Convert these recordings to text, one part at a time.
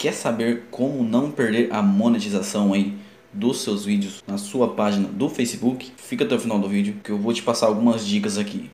Quer saber como não perder a monetização aí dos seus vídeos na sua página do Facebook? Fica até o final do vídeo que eu vou te passar algumas dicas aqui.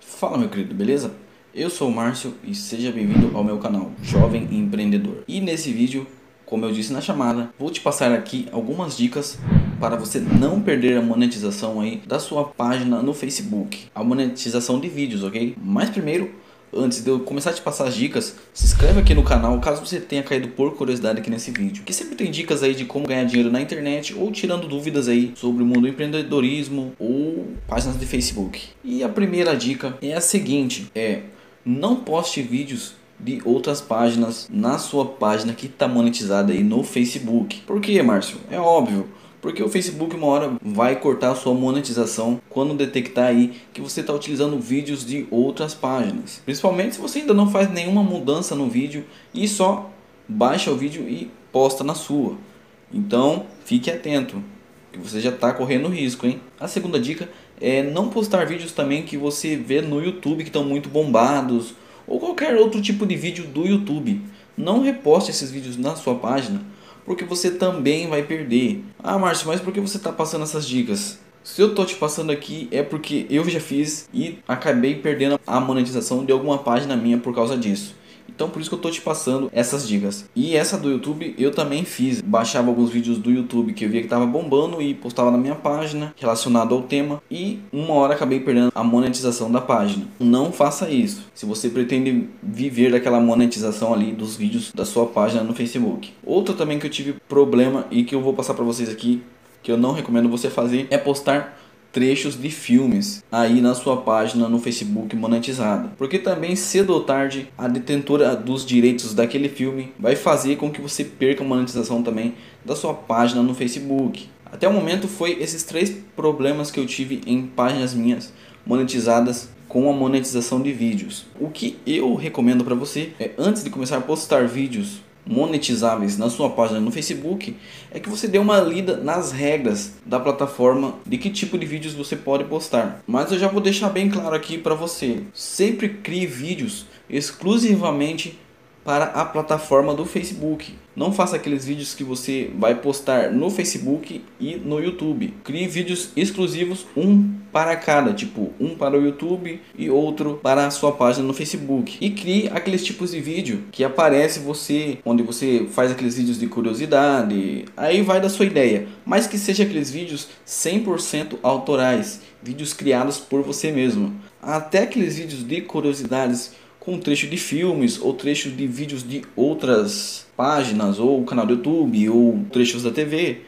Fala meu querido, beleza? Eu sou o Márcio e seja bem-vindo ao meu canal Jovem Empreendedor. E nesse vídeo, como eu disse na chamada, vou te passar aqui algumas dicas para você não perder a monetização aí da sua página no Facebook. A monetização de vídeos, ok? Mas primeiro, antes de eu começar a te passar as dicas, se inscreve aqui no canal caso você tenha caído por curiosidade aqui nesse vídeo. Que sempre tem dicas aí de como ganhar dinheiro na internet ou tirando dúvidas aí sobre o mundo do empreendedorismo ou páginas de Facebook. E a primeira dica é a seguinte, é não poste vídeos de outras páginas na sua página que está monetizada aí no Facebook. Por que, Márcio? É óbvio. Porque o Facebook uma hora vai cortar a sua monetização quando detectar aí que você está utilizando vídeos de outras páginas. Principalmente se você ainda não faz nenhuma mudança no vídeo e só baixa o vídeo e posta na sua. Então fique atento, que você já está correndo risco, hein? A segunda dica é não postar vídeos também que você vê no YouTube que estão muito bombados ou qualquer outro tipo de vídeo do YouTube. Não reposte esses vídeos na sua página porque você também vai perder. Ah, Márcio, mas por que você está passando essas dicas? Se eu tô te passando aqui é porque eu já fiz e acabei perdendo a monetização de alguma página minha por causa disso. Então por isso que eu tô te passando essas dicas. E essa do YouTube eu também fiz. Baixava alguns vídeos do YouTube que eu via que tava bombando e postava na minha página relacionado ao tema e uma hora acabei perdendo a monetização da página. Não faça isso. Se você pretende viver daquela monetização ali dos vídeos da sua página no Facebook. Outra também que eu tive problema e que eu vou passar para vocês aqui, que eu não recomendo você fazer, é postar trechos de filmes aí na sua página no Facebook monetizada. Porque também cedo ou tarde a detentora dos direitos daquele filme vai fazer com que você perca a monetização também da sua página no Facebook. Até o momento foi esses três problemas que eu tive em páginas minhas monetizadas com a monetização de vídeos. O que eu recomendo para você é antes de começar a postar vídeos monetizáveis na sua página no Facebook é que você dê uma lida nas regras da plataforma de que tipo de vídeos você pode postar. Mas eu já vou deixar bem claro aqui para você. Sempre crie vídeos exclusivamente para a plataforma do Facebook. Não faça aqueles vídeos que você vai postar no Facebook e no YouTube. Crie vídeos exclusivos, um para cada, tipo um para o YouTube e outro para a sua página no Facebook. E crie aqueles tipos de vídeo que aparece você, onde você faz aqueles vídeos de curiosidade. Aí vai da sua ideia, mas que seja aqueles vídeos 100% autorais, vídeos criados por você mesmo. Até aqueles vídeos de curiosidades com trecho de filmes ou trechos de vídeos de outras páginas ou canal do YouTube ou trechos da TV,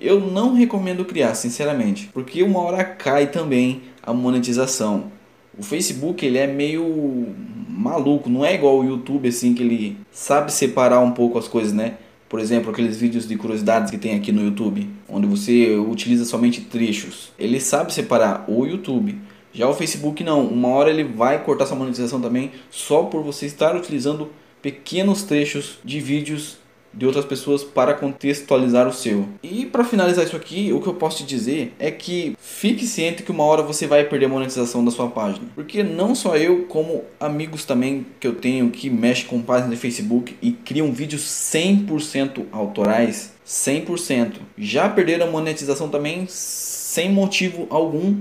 eu não recomendo criar, sinceramente, porque uma hora cai também a monetização. O Facebook ele é meio maluco, não é igual o YouTube assim que ele sabe separar um pouco as coisas, né? Por exemplo, aqueles vídeos de curiosidades que tem aqui no YouTube, onde você utiliza somente trechos. Ele sabe separar o YouTube já o Facebook não, uma hora ele vai cortar sua monetização também só por você estar utilizando pequenos trechos de vídeos de outras pessoas para contextualizar o seu. E para finalizar isso aqui, o que eu posso te dizer é que fique ciente que uma hora você vai perder a monetização da sua página. Porque não só eu, como amigos também que eu tenho que mexem com páginas de Facebook e criam vídeos 100% autorais, 100%, já perderam a monetização também sem motivo algum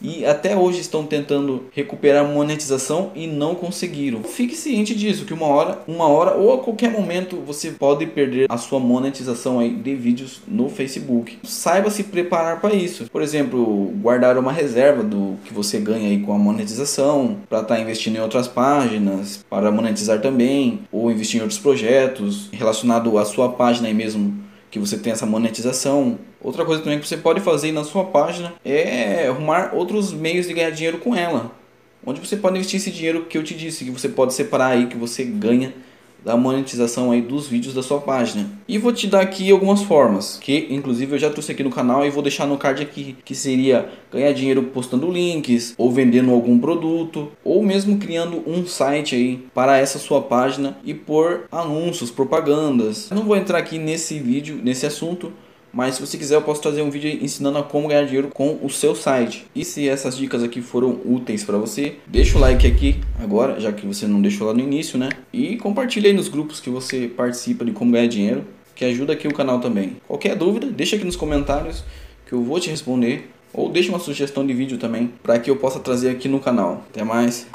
e até hoje estão tentando recuperar monetização e não conseguiram. Fique ciente disso, que uma hora, uma hora ou a qualquer momento você pode perder a sua monetização aí de vídeos no Facebook. Saiba se preparar para isso. Por exemplo, guardar uma reserva do que você ganha aí com a monetização, para estar tá investindo em outras páginas, para monetizar também, ou investir em outros projetos relacionado à sua página aí mesmo que você tem essa monetização. Outra coisa também que você pode fazer na sua página é arrumar outros meios de ganhar dinheiro com ela. Onde você pode investir esse dinheiro que eu te disse, que você pode separar aí, que você ganha da monetização aí dos vídeos da sua página. E vou te dar aqui algumas formas, que inclusive eu já trouxe aqui no canal e vou deixar no card aqui, que seria ganhar dinheiro postando links, ou vendendo algum produto, ou mesmo criando um site aí para essa sua página e por anúncios, propagandas. Eu não vou entrar aqui nesse vídeo, nesse assunto, Mas se você quiser, eu posso trazer um vídeo ensinando a como ganhar dinheiro com o seu site. E se essas dicas aqui foram úteis para você, deixa o like aqui agora, já que você não deixou lá no início, né? E compartilha aí nos grupos que você participa de como ganhar dinheiro, que ajuda aqui o canal também. Qualquer dúvida, deixa aqui nos comentários que eu vou te responder. Ou deixa uma sugestão de vídeo também para que eu possa trazer aqui no canal. Até mais!